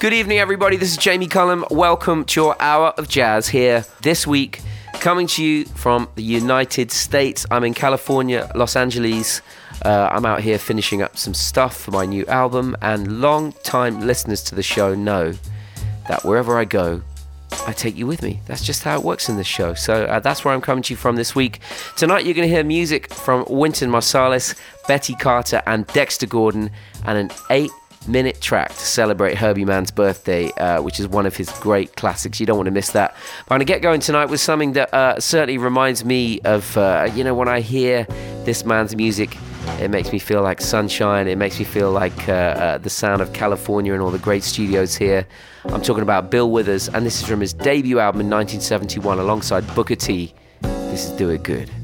Good evening, everybody. This is Jamie Cullum. Welcome to your hour of jazz here this week, coming to you from the United States. I'm in California, Los Angeles. Uh, I'm out here finishing up some stuff for my new album, and long time listeners to the show know that wherever I go, I take you with me. That's just how it works in this show. So uh, that's where I'm coming to you from this week. Tonight, you're going to hear music from Wynton Marsalis, Betty Carter, and Dexter Gordon, and an eight minute track to celebrate Herbie Mann's birthday, uh, which is one of his great classics. You don't want to miss that. But I'm going to get going tonight with something that uh, certainly reminds me of, uh, you know, when I hear this man's music. It makes me feel like sunshine. It makes me feel like uh, uh, the sound of California and all the great studios here. I'm talking about Bill Withers, and this is from his debut album in 1971 alongside Booker T. This is Do It Good.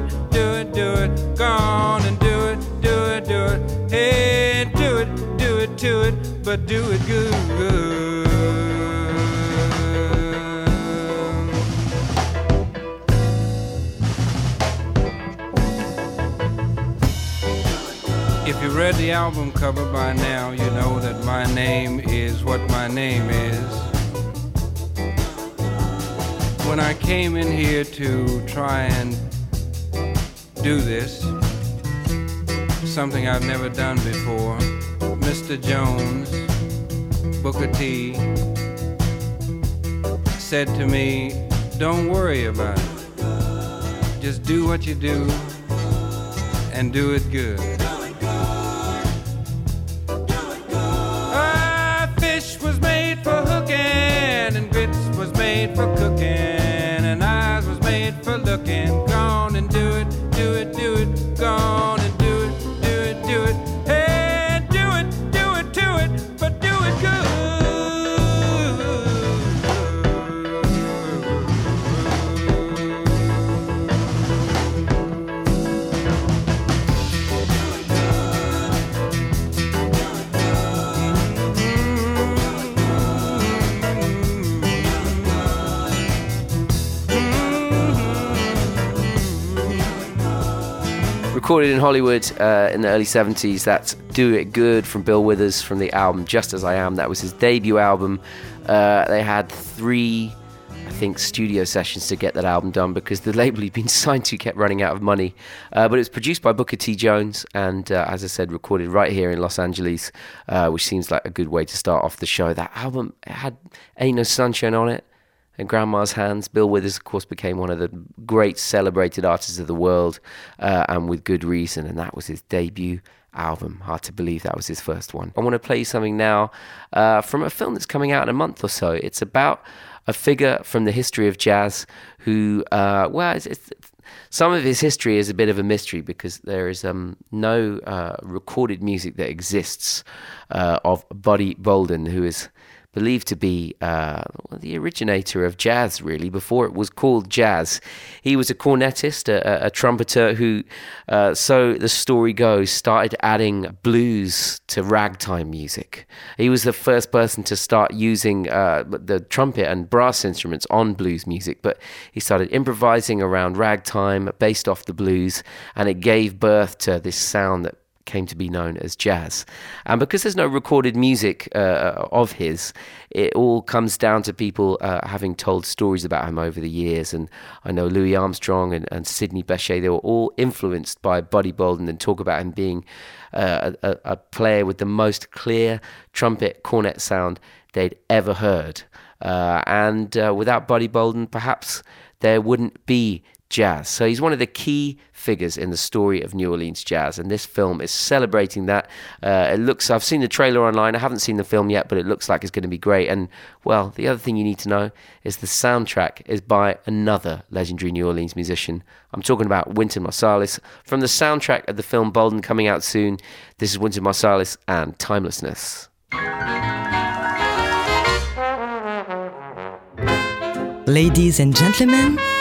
It, do it, do it. Gone and do it, do it, do it. Hey, do it, do it, do it, but do it good. If you read the album cover by now, you know that my name is what my name is when I came in here to try and do this, something I've never done before, Mr. Jones, Booker T, said to me, Don't worry about it. Just do what you do and do it good. Hollywood uh, in the early 70s. That's Do It Good from Bill Withers from the album Just As I Am. That was his debut album. Uh, they had three, I think, studio sessions to get that album done because the label he'd been signed to kept running out of money. Uh, but it was produced by Booker T. Jones and, uh, as I said, recorded right here in Los Angeles, uh, which seems like a good way to start off the show. That album had Ain't No Sunshine on it and Grandma's Hands. Bill Withers, of course, became one of the great celebrated artists of the world, uh, and with good reason. And that was his debut album. Hard to believe that was his first one. I want to play you something now uh, from a film that's coming out in a month or so. It's about a figure from the history of jazz who, uh, well, it's, it's, some of his history is a bit of a mystery because there is um, no uh, recorded music that exists uh, of Buddy Bolden, who is believed to be uh, the originator of jazz, really, before it was called jazz. He was a cornetist, a, a trumpeter who, uh, so the story goes, started adding blues to ragtime music. He was the first person to start using uh, the trumpet and brass instruments on blues music, but he started improvising around ragtime based off the blues, and it gave birth to this sound that came to be known as jazz. And because there's no recorded music uh, of his, it all comes down to people uh, having told stories about him over the years. And I know Louis Armstrong and, and Sidney Bechet, they were all influenced by Buddy Bolden and talk about him being uh, a, a, player with the most clear trumpet cornet sound they'd ever heard. Uh, and uh, without Buddy Bolden, perhaps there wouldn't be jazz. So he's one of the key figures in the story of New Orleans jazz, and this film is celebrating that. Uh, it looks, I've seen the trailer online, I haven't seen the film yet, but it looks like it's going to be great. And well, the other thing you need to know is the soundtrack is by another legendary New Orleans musician. I'm talking about Wynton Marsalis. From the soundtrack of the film Bolden coming out soon, this is Wynton Marsalis and Timelessness. Ladies and gentlemen,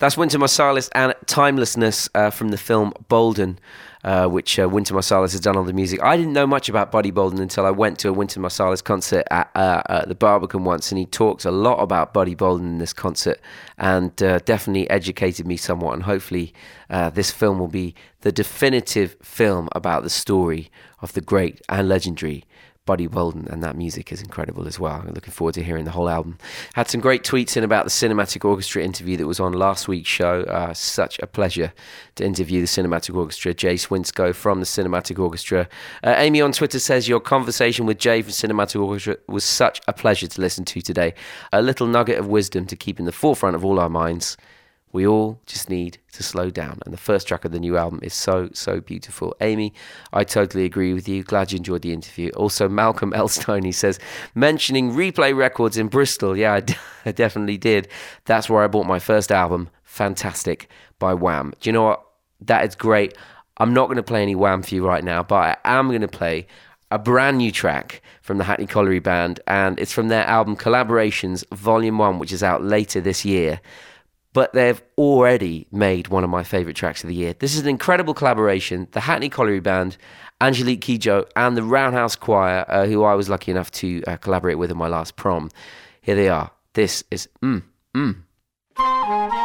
That's Wynton Marsalis and Timelessness uh, from the film Bolden, uh, which uh, Wynton Marsalis has done all the music. I didn't know much about Buddy Bolden until I went to a Wynton Marsalis concert at, uh, at, the Barbican once, and he talks a lot about Buddy Bolden in this concert and uh, definitely educated me somewhat. And hopefully, uh, this film will be the definitive film about the story of the great and legendary Buddy Bolden, and that music is incredible as well. I'm looking forward to hearing the whole album. Had some great tweets in about the Cinematic Orchestra interview that was on last week's show. Uh, such a pleasure to interview the Cinematic Orchestra. Jay Swinscoe from the Cinematic Orchestra. Uh, Amy on Twitter says, Your conversation with Jay from Cinematic Orchestra was such a pleasure to listen to today. A little nugget of wisdom to keep in the forefront of all our minds. We all just need to slow down. And the first track of the new album is so, so beautiful. Amy, I totally agree with you. Glad you enjoyed the interview. Also, Malcolm Elstone, he says, mentioning Replay Records in Bristol. Yeah, I, d- I definitely did. That's where I bought my first album, Fantastic by Wham. Do you know what? That is great. I'm not going to play any Wham for you right now, but I am going to play a brand new track from the Hackney Colliery Band, and it's from their album Collaborations Volume 1, which is out later this year but they've already made one of my favourite tracks of the year. This is an incredible collaboration. The Hackney Colliery Band, Angelique Kidjo, and the Roundhouse Choir, uh, who I was lucky enough to uh, collaborate with in my last prom. Here they are. This is mm, mm.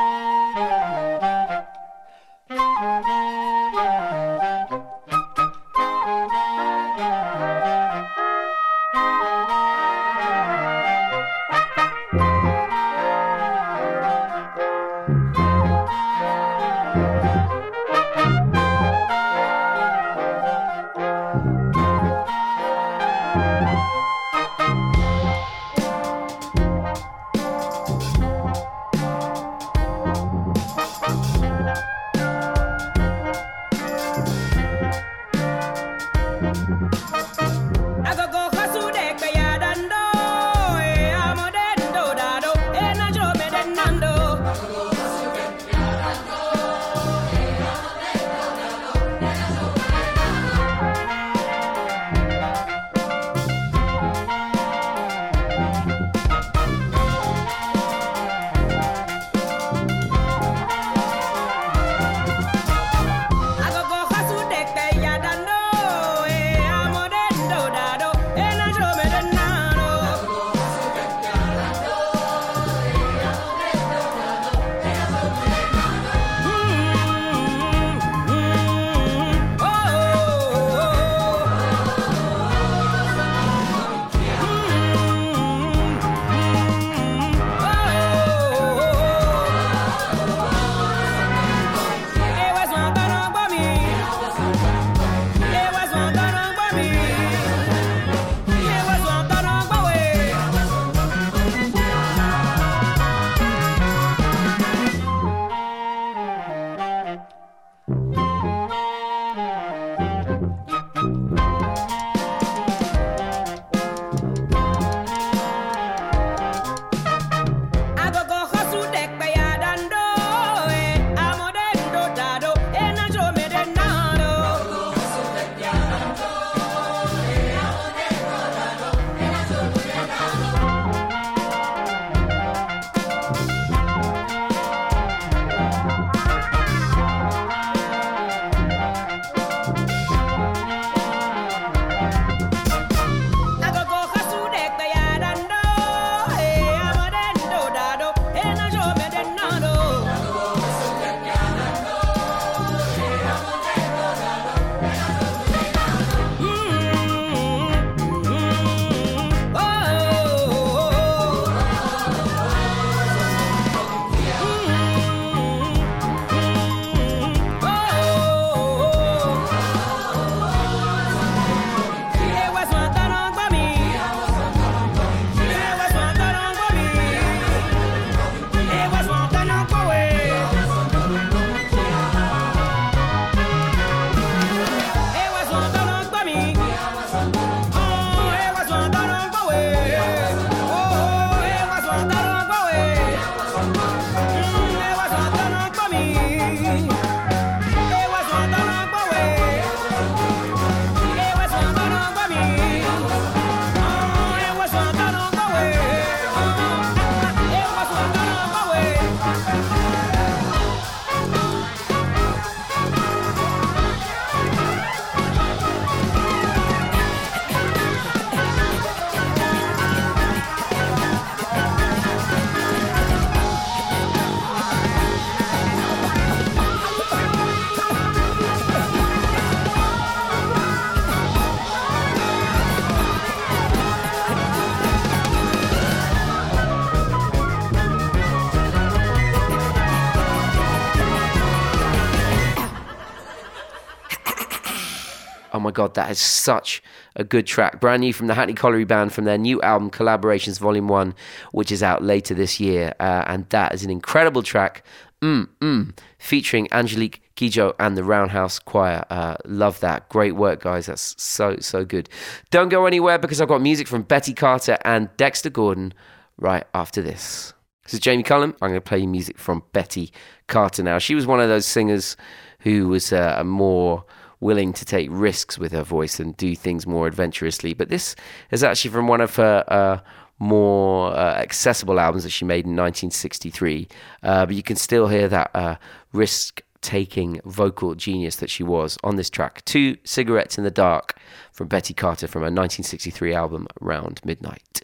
That is such a good track. Brand new from the Hackney Colliery Band from their new album, Collaborations Volume 1, which is out later this year. Uh, and that is an incredible track. Mm, mm, featuring Angelique Kidjo and the Roundhouse Choir. Uh, love that. Great work, guys. That's so, so good. Don't go anywhere because I've got music from Betty Carter and Dexter Gordon right after this. This is Jamie Cullum. I'm going to play you music from Betty Carter now. She was one of those singers who was uh, more willing to take risks with her voice and do things more adventurously. But this is actually from one of her uh, more uh, accessible albums that she made in 1963. Uh, but you can still hear that uh, risk taking vocal genius that she was on this track. Two Cigarettes in the Dark from Betty Carter from her 1963 album, Round Midnight.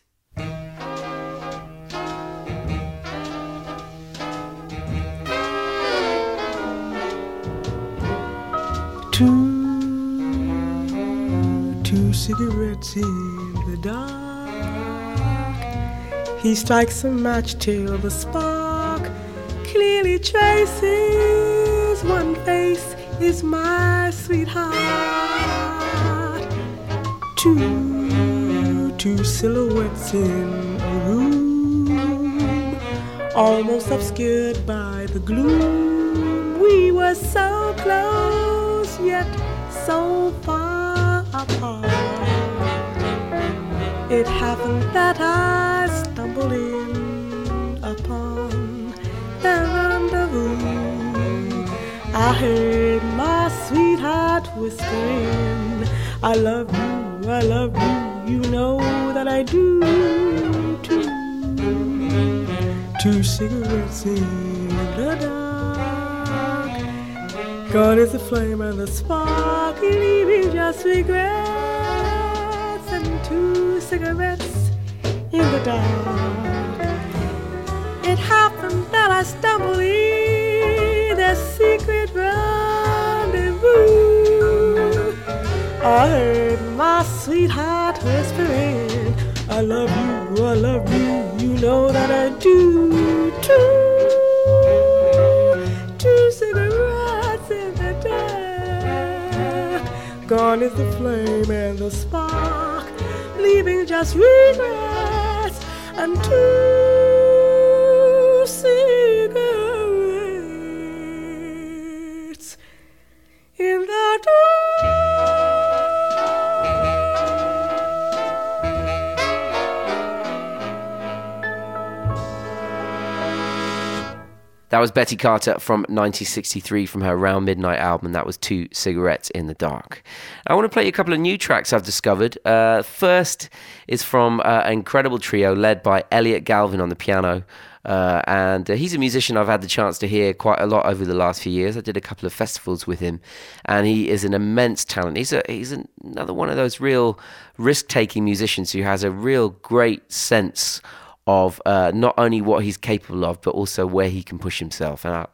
Two, two cigarettes in the dark. He strikes a match till the spark clearly traces one face is my sweetheart. Two, two silhouettes in a room, almost obscured by the gloom. We were so close, yet so far apart. It happened that I stumbled in upon the rendezvous. I heard my sweetheart whispering, I love you, I love you, you know that I do too. Two cigarettes in the dark. God is the flame and the spark, leaving just regrets and two cigarettes in the dark. It happened that I stumbled in the secret rendezvous. I heard my sweetheart whispering, I love you, I love you, you know that I do Is the flame and the spark, leaving just regrets and two That was Betty Carter from 1963 from her Round Midnight album, that was Two Cigarettes in the Dark. I want to play you a couple of new tracks I've discovered. Uh, first is from uh, an incredible trio led by Elliot Galvin on the piano. Uh, and uh, he's a musician I've had the chance to hear quite a lot over the last few years. I did a couple of festivals with him, and he is an immense talent. He's a he's another one of those real risk taking musicians who has a real great sense of uh, not only what he's capable of, but also where he can push himself. And I,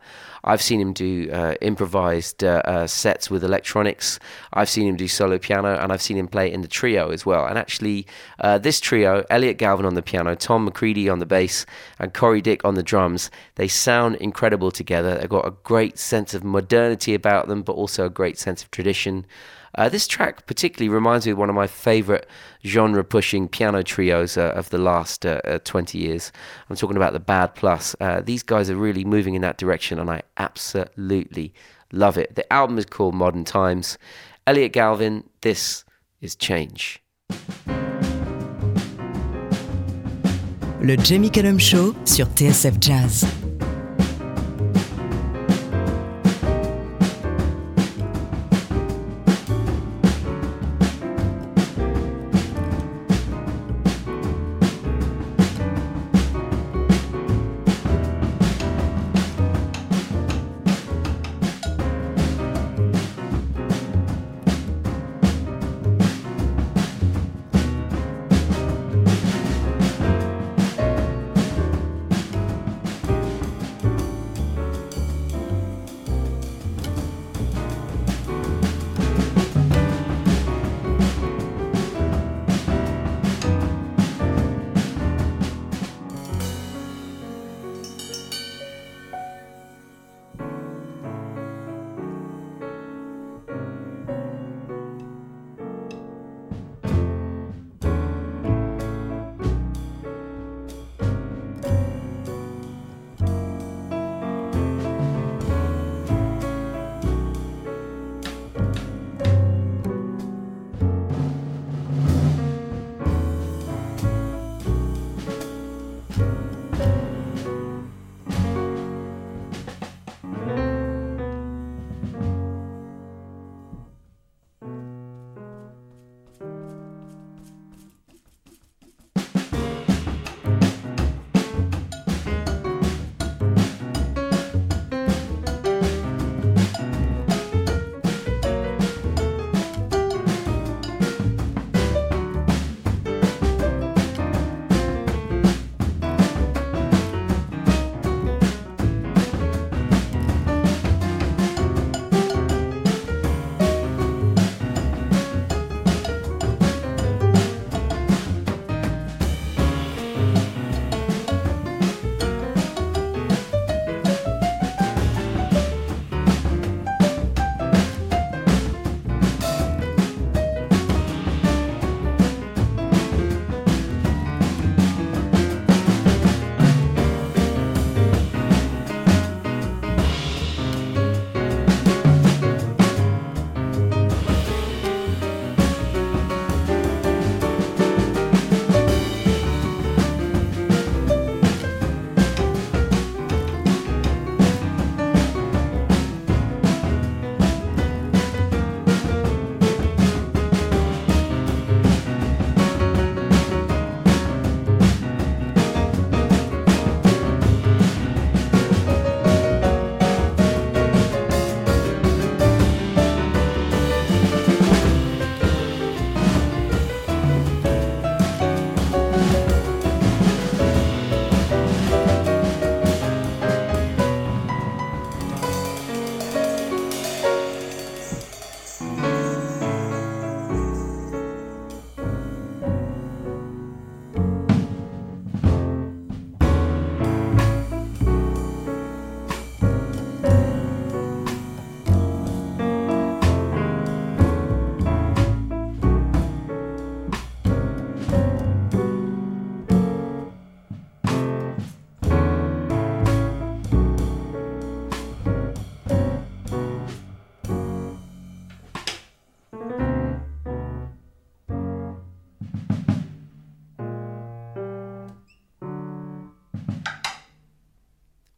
I've seen him do uh, improvised uh, uh, sets with electronics. I've seen him do solo piano, and I've seen him play in the trio as well. And actually, uh, this trio, Elliot Galvin on the piano, Tom McCredie on the bass, and Corrie Dick on the drums, they sound incredible together. They've got a great sense of modernity about them, but also a great sense of tradition. Uh, this track particularly reminds me of one of my favorite genre pushing piano trios uh, of the last uh, uh 20 years. I'm talking about the Bad Plus. Uh, these guys are really moving in that direction, and I absolutely love it. The album is called Modern Times. Elliot Galvin, this is Change. Le Jamie Cullum Show sur TSF Jazz.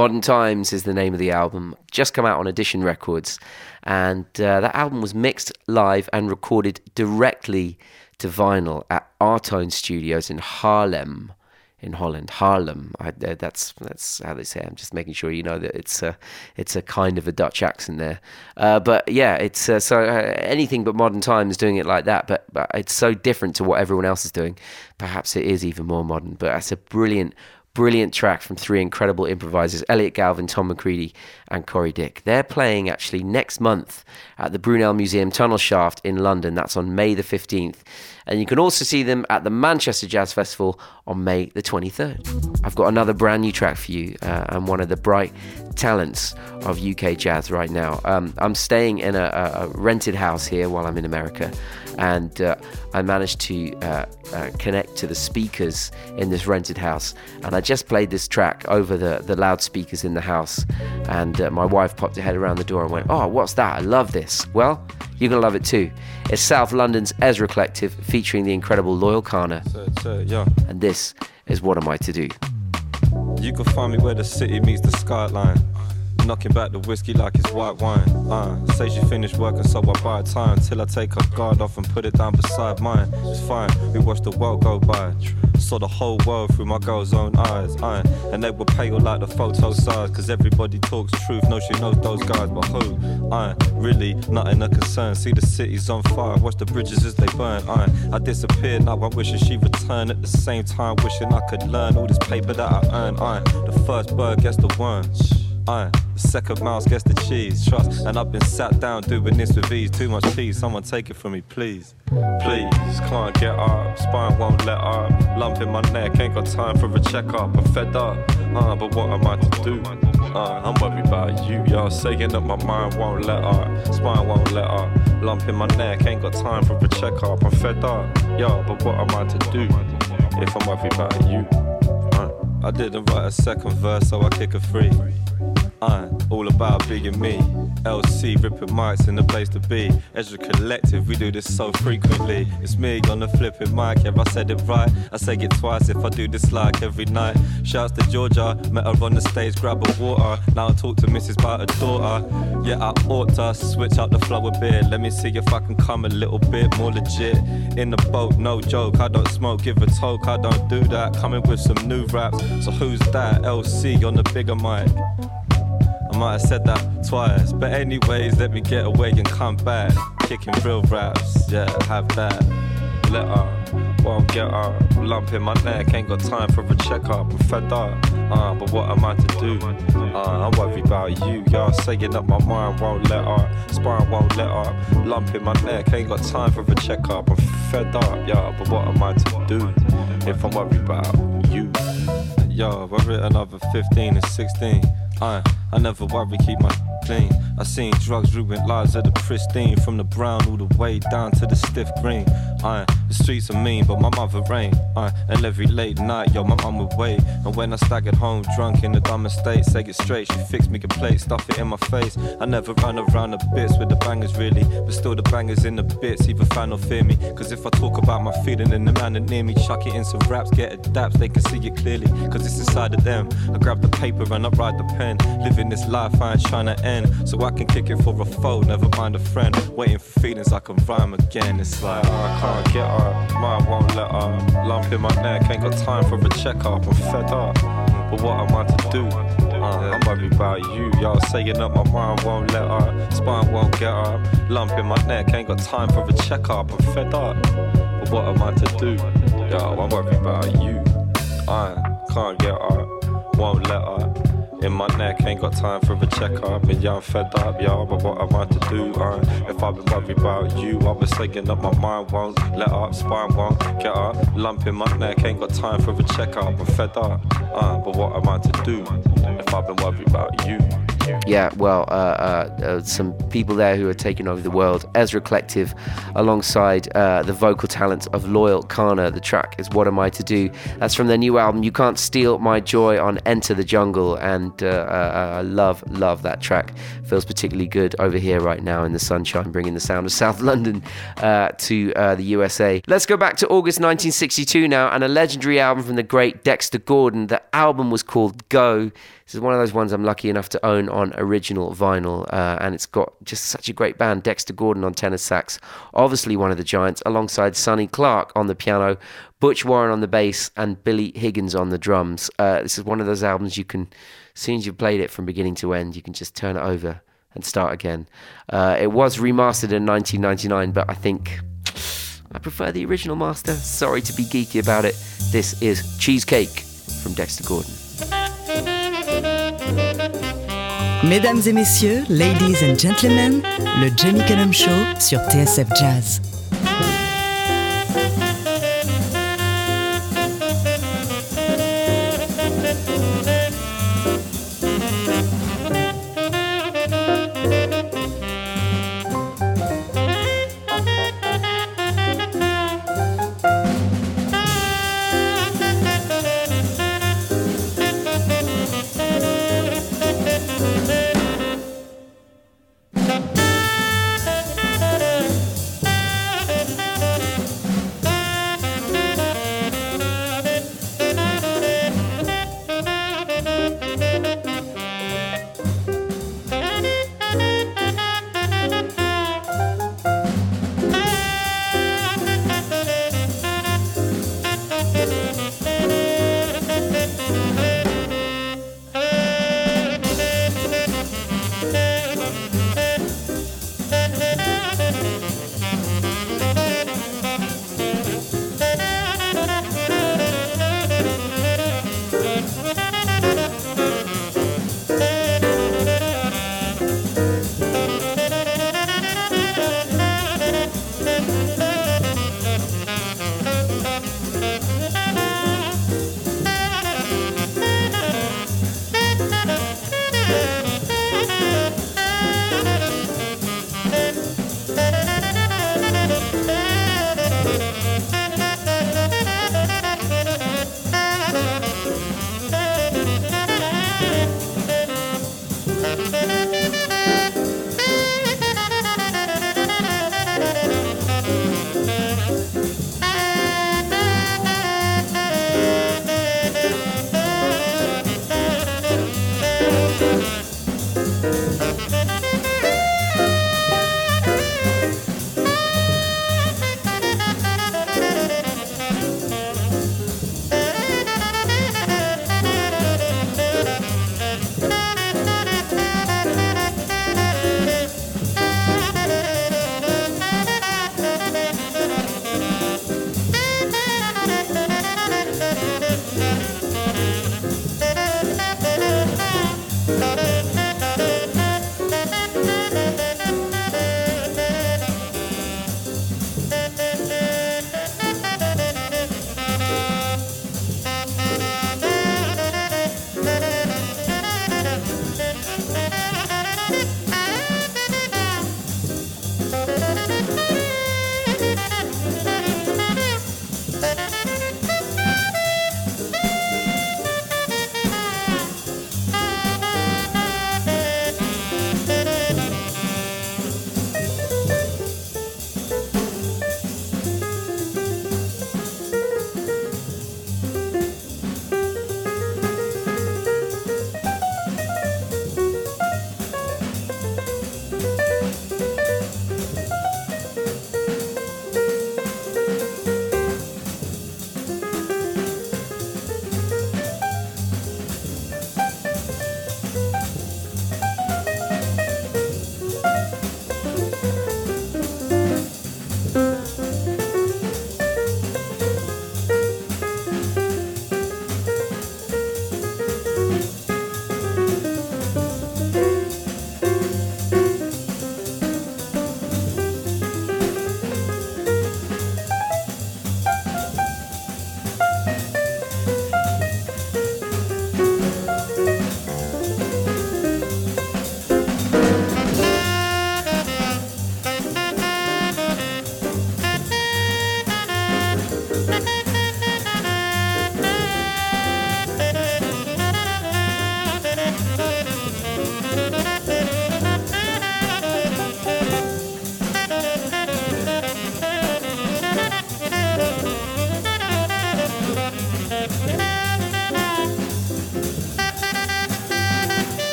Modern Times is the name of the album. Just come out on Edition Records. And uh, that album was mixed live and recorded directly to vinyl at Artone Studios in Haarlem in Holland, Haarlem. I, uh, that's that's how they say. It. I'm just making sure you know that it's a it's a kind of a Dutch accent there. Uh, but yeah, it's uh, so uh, anything but modern times doing it like that. But, but it's so different to what everyone else is doing. Perhaps it is even more modern. But that's a brilliant. Brilliant track from three incredible improvisers Elliot Galvin, Tom McCredie, and Corrie Dick. They're playing actually next month at the Brunel Museum Tunnel Shaft in London. That's on May the 15th. And you can also see them at the Manchester Jazz Festival on May the 23rd. I've got another brand new track for you. Uh, I'm one of the bright talents of UK jazz right now. Um, I'm staying in a, a, rented house here while I'm in America, and uh, I managed to uh, uh, connect to the speakers in this rented house. And I just played this track over the, the loudspeakers in the house, and uh, my wife popped her head around the door and went, Oh, what's that? I love this. Well, you're going to love it too. It's South London's Ezra Collective featuring the incredible Loyle Carner. yeah. And this is What Am I to Do? You can find me where the city meets the skyline. Knocking back the whiskey like it's white wine. Uh, say she finished working, so I buy time till I take her guard off and put it down beside mine. It's fine, we watch the world go by. Saw the whole world through my girl's own eyes. Uh, and they were pale like the photo size, cause everybody talks truth. No, she knows those guys, but who? Uh, really, nothing a concern. See the city's on fire, watch the bridges as they burn. Uh, I disappeared, now I'm wishing she returned at the same time, wishing I could learn all this paper that I earn. Uh, the first bird gets the worm. Uh, the second mouse gets the cheese, trust. And I've been sat down doing this with ease. Too much cheese, someone take it from me, please. Please, can't get up, spine won't let up. Lump in my neck, ain't got time for a checkup. I'm fed up, uh, but what am I to do? Uh, I'm worried about you, y'all saying that my mind won't let up, spine won't let up. Lump in my neck, ain't got time for a checkup. I'm fed up, yo, but what am I to do if I'm worried about you? Uh, I didn't write a second verse, so I kick a free. I'm all about being me. LC ripping mics in the place to be. Ezra Collective, we do this so frequently. It's me on the flipping mic, yeah, I said it right. I say it twice if I do this like every night. Shouts to Georgia, met her on the stage, grab a water. Now I talk to Mrs. about her daughter. Yeah, I ought to switch up the flow a bit. Let me see if I can come a little bit more legit. In the boat, no joke. I don't smoke, give a toke. I don't do that. Coming with some new raps. So who's that? LC on the bigger mic. Might have said that twice. But anyways, let me get away and come back. Kicking real raps, yeah, have that. Let up, won't get up. Lump in my neck, ain't got time for a checkup. I'm fed up, uh, but what am I to do? Uh, I'm worried about you, y'all saying that my mind won't let up. Spine won't let up. Lump in my neck, ain't got time for a checkup. I'm fed up, yeah, but what am I to do if I'm worried about you? Yo, I've written another 15 and 16. I, I never worry, keep my clean. I seen drugs ruin lives of the pristine, from the brown all the way down to the stiff green. I, the streets are mean, but my mother ain't. I, and every late night, yo, my mum would wait. And when I staggered home, drunk in the dumb state, say it straight, she fixed me a plate, stuff it in my face. I never run around the bits with the bangers really, but still the bangers in the bits, either fan or fear me. Cause if I talk about my feeling and the man that near me, chuck it in some raps, get adapts, they can see it clearly. Cause it's inside of them. I grab the paper and I write the pen. Living this life, I ain't trying to end. So I can kick it for a foe, never mind a friend. Waiting for feelings I can rhyme again. It's like, oh, I can't get up, mind won't let up. Lump in my neck, ain't got time for a checkup. I'm fed up, but what am I to do? Uh, I'm worried about you, y'all saying that my mind won't let up, spine won't get up. Lump in my neck, ain't got time for a checkup. I'm fed up, but what am I to do? Yo, I'm worried about you. I can't get up, won't let up. In my neck, ain't got time for a checkup. And yeah, I'm fed up, y'all, but what I to do? Uh, if I've been worried about you, I was saying that my mind won't let up, spine won't get up. Lump in my neck, ain't got time for a checkup. I'm fed up, uh, but what am I to do? If I've been worried about you. Yeah, well, uh, uh, uh, some people there who are taking over the world. Ezra Collective, alongside uh, the vocal talent of Loyle Carner. The track is "What Am I to Do." That's from their new album. You can't steal my joy on "Enter the Jungle," and uh, uh, I love, love that track. Feels particularly good over here right now in the sunshine, bringing the sound of South London to the USA. Let's go back to August 1962 now, and a legendary album from the great Dexter Gordon. The album was called "Go." This is one of those ones I'm lucky enough to own on original vinyl, uh, and it's got just such a great band. Dexter Gordon on tenor sax, obviously one of the giants, alongside Sonny Clark on the piano, Butch Warren on the bass, and Billy Higgins on the drums. Uh, this is one of those albums you can, as soon as you've played it from beginning to end, you can just turn it over and start again. Uh, it was remastered in 1999, but I think I prefer the original master. Sorry to be geeky about it. This is Cheesecake from Dexter Gordon. Mesdames et messieurs, ladies and gentlemen, le Jamie Cullum Show sur TSF Jazz.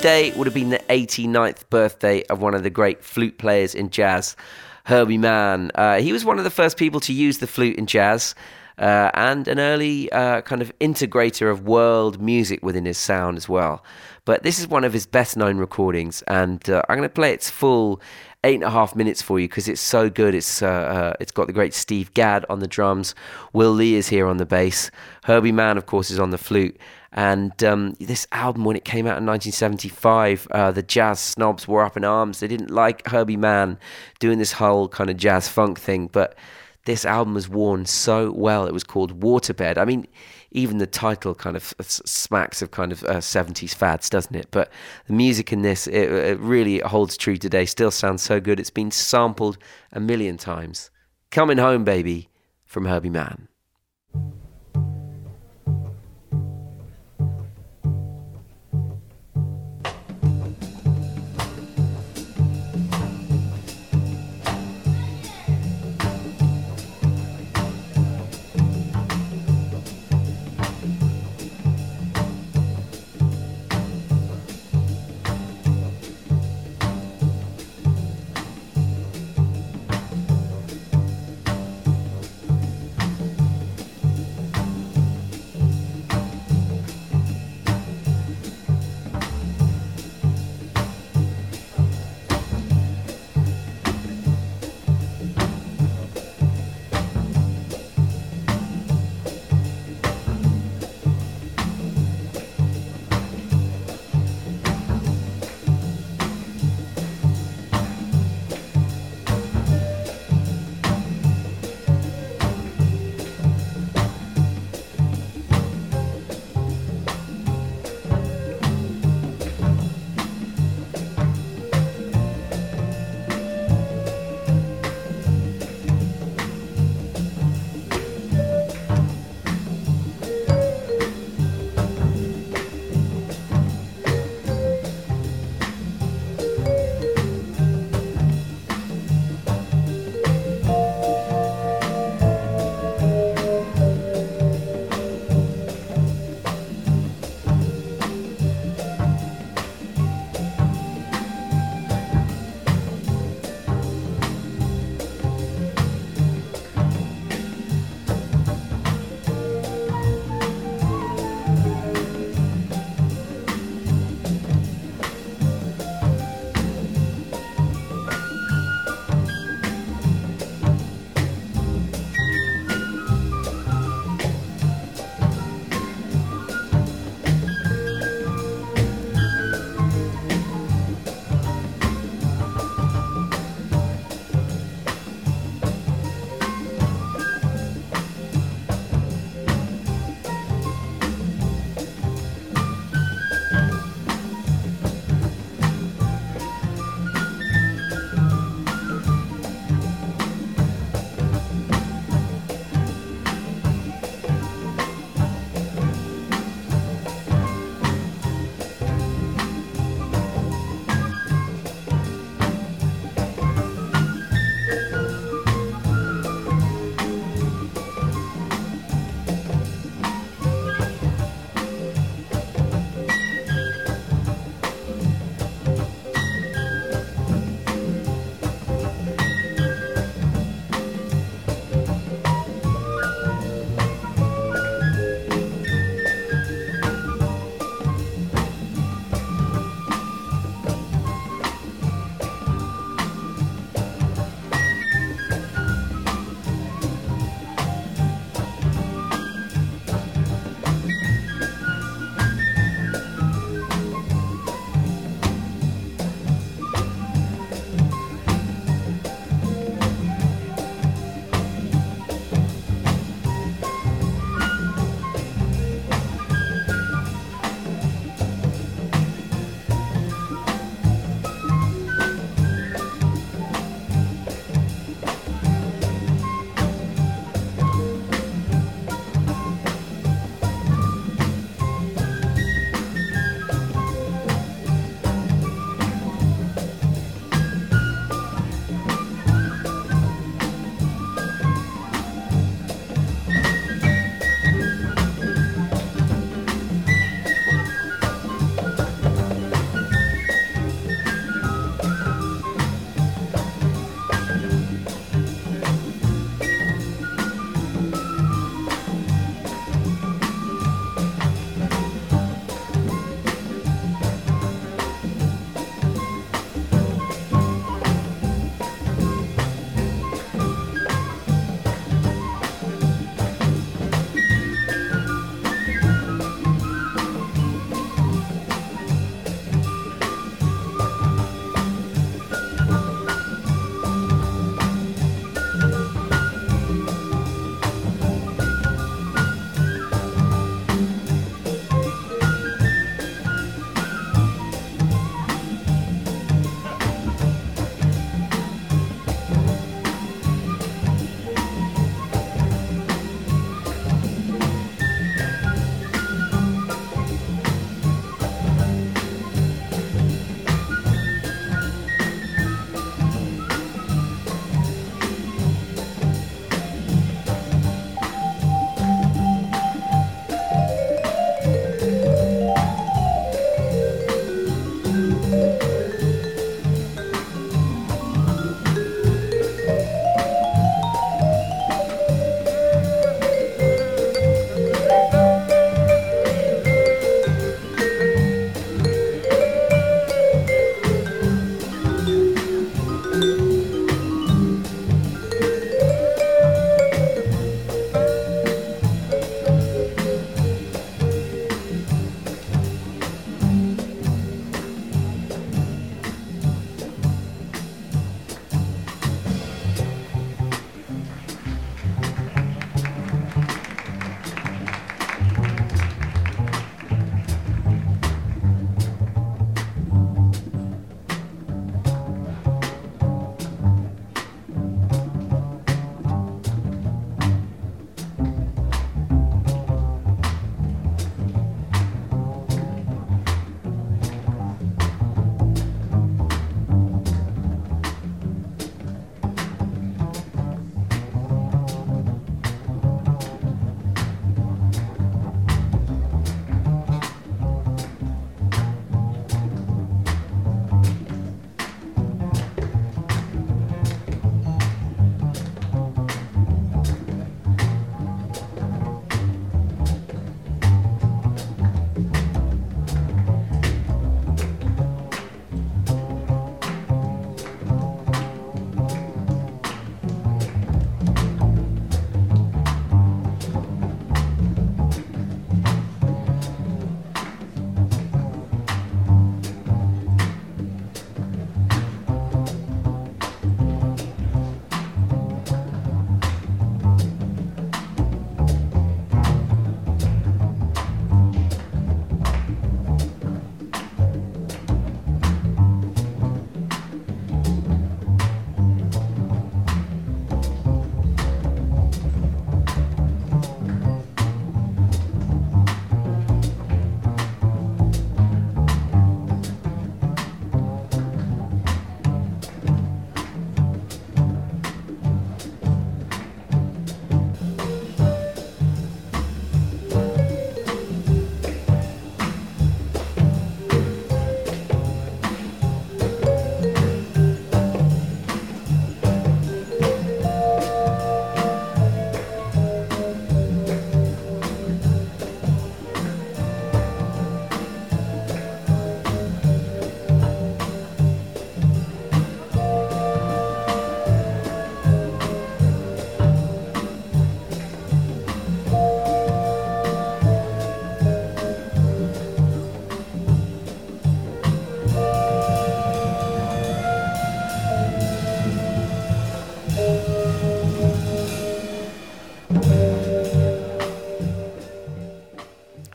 Today would have been the 89th birthday of one of the great flute players in jazz, Herbie Mann. Uh, he was one of the first people to use the flute in jazz. Uh, and an early uh, kind of integrator of world music within his sound as well. But this is one of his best known recordings, and uh, I'm going to play its full eight and a half minutes for you because it's so good. It's uh, uh, it's got the great Steve Gadd on the drums, Will Lee is here on the bass, Herbie Mann, of course, is on the flute. And um, this album, when it came out in 1975, uh, the jazz snobs were up in arms. They didn't like Herbie Mann doing this whole kind of jazz funk thing, but this album was worn so well. It was called Waterbed. I mean, even the title kind of smacks of kind of uh, 70s fads, doesn't it? But the music in this, it, it really holds true today. Still sounds so good. It's been sampled a million times. Coming Home, Baby, from Herbie Mann.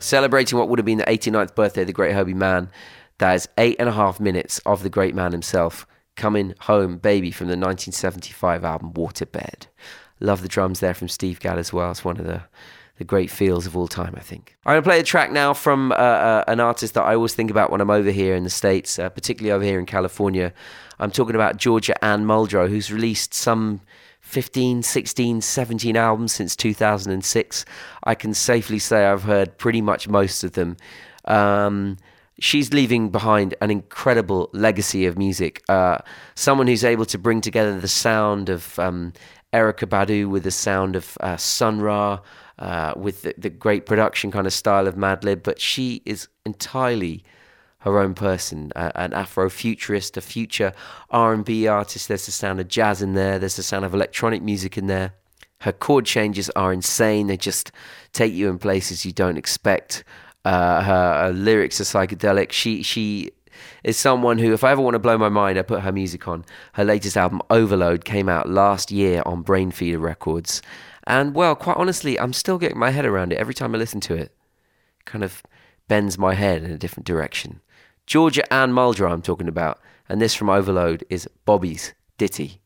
Celebrating what would have been the 89th birthday of the great Herbie Mann. That is eight and a half minutes of the great man himself. Coming Home Baby from the 1975 album Waterbed. Love the drums there from Steve Gadd as well. It's one of the, the great feels of all time, I think. I'm going to play a track now from uh, uh, an artist that I always think about when I'm over here in the States, uh, particularly over here in California. I'm talking about Georgia Anne Muldrow, who's released some 15, 16, 17 albums since 2006. I can safely say I've heard pretty much most of them. Um, she's leaving behind an incredible legacy of music. Uh, someone who's able to bring together the sound of um, Erykah Badu with the sound of uh, Sun Ra, uh, with the, the, great production kind of style of Madlib, but she is entirely her own person, uh, an Afrofuturist, a future R&B artist. There's the sound of jazz in there. There's the sound of electronic music in there. Her chord changes are insane. They just take you in places you don't expect. Uh, her, her, lyrics are psychedelic. She she is someone who, if I ever want to blow my mind, I put her music on. Her latest album, Overload, came out last year on Brainfeeder Records, and well, quite honestly, I'm still getting my head around it every time I listen to it. Kind of bends my head in a different direction. Georgia Anne Muldrow, I'm talking about, and this from Overload is Bobbie's Dittie.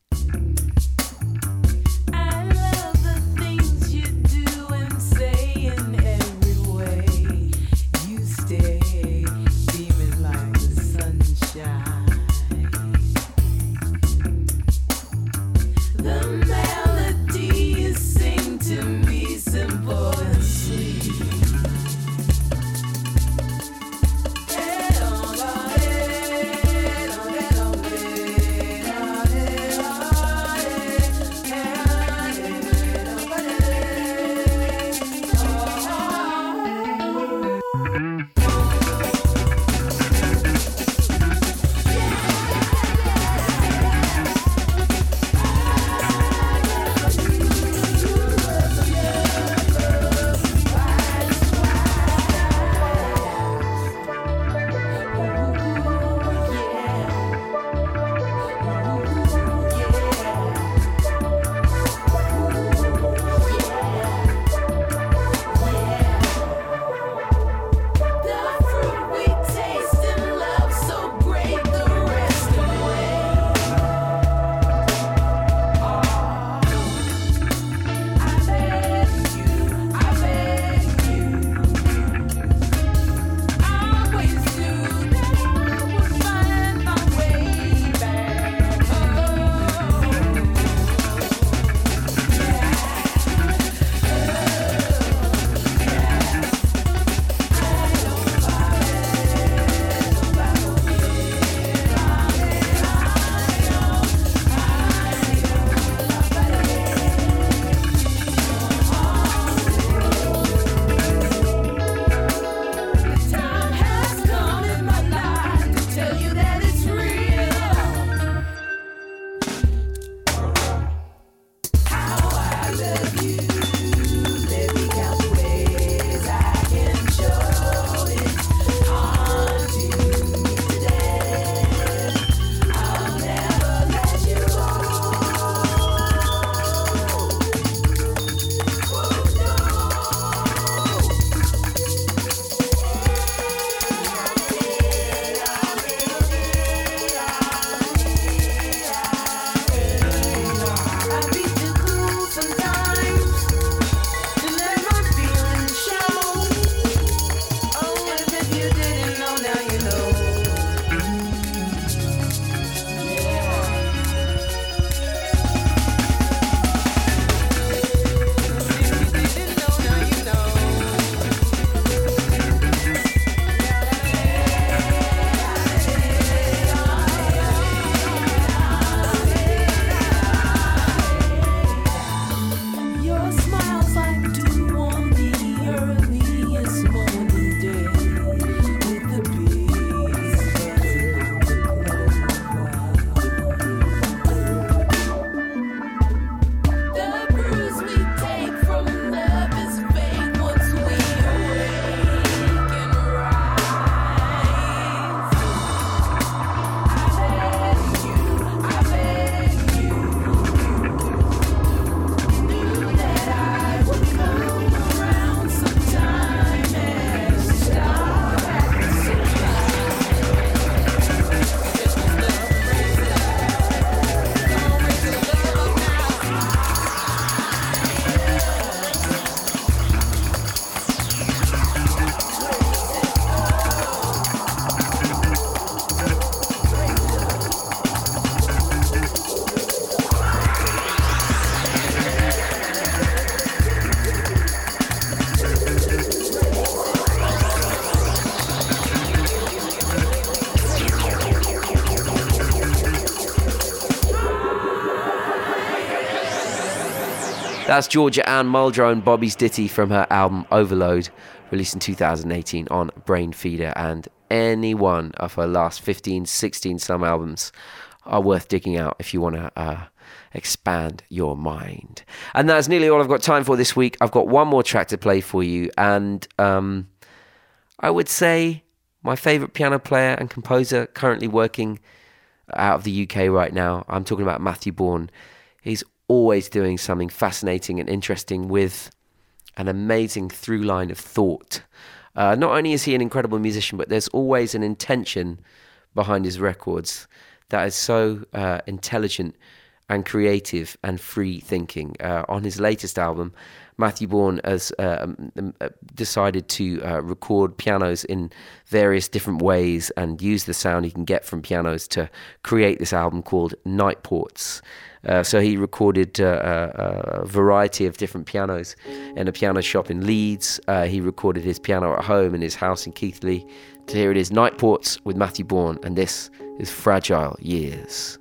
That's Georgia Anne Muldrow and Bobbie's Dittie from her album Overload, released in 2018 on Brainfeeder. And any one of her last 15, 16 some albums are worth digging out if you want to uh, expand your mind. And that's nearly all I've got time for this week. I've got one more track to play for you. And um, I would say my favorite piano player and composer currently working out of the UK right now. I'm talking about Matthew Bourne. He's always doing something fascinating and interesting with an amazing through line of thought. Uh, not only is he an incredible musician, but there's always an intention behind his records that is so uh, intelligent and creative and free thinking. Uh, on his latest album, Matthew Bourne has uh, um, um, uh, decided to uh, record pianos in various different ways and use the sound he can get from pianos to create this album called Nightports. Uh, so he recorded uh, a variety of different pianos in a piano shop in Leeds. he recorded his piano at home in his house in Keighley. Here it is, Nightports with Matthew Bourne, and this is Fragile Years.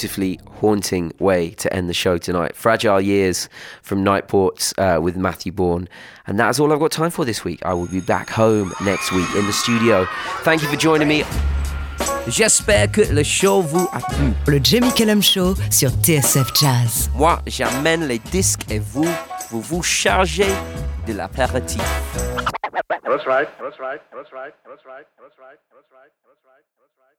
Beautifully haunting way to end the show tonight. Fragile Years from Nightports uh, with Matthew Bourne. And that's all I've got time for this week. I will be back home next week in the studio. Thank you for joining me. J'espère que le show vous a plu. Le Jamie Cullum Show sur TSF Jazz. Moi, j'amène les disques et vous, vous vous chargez de l'apéritif. That's right. That's right. That's right. That's right. That's right. That's right. That's right.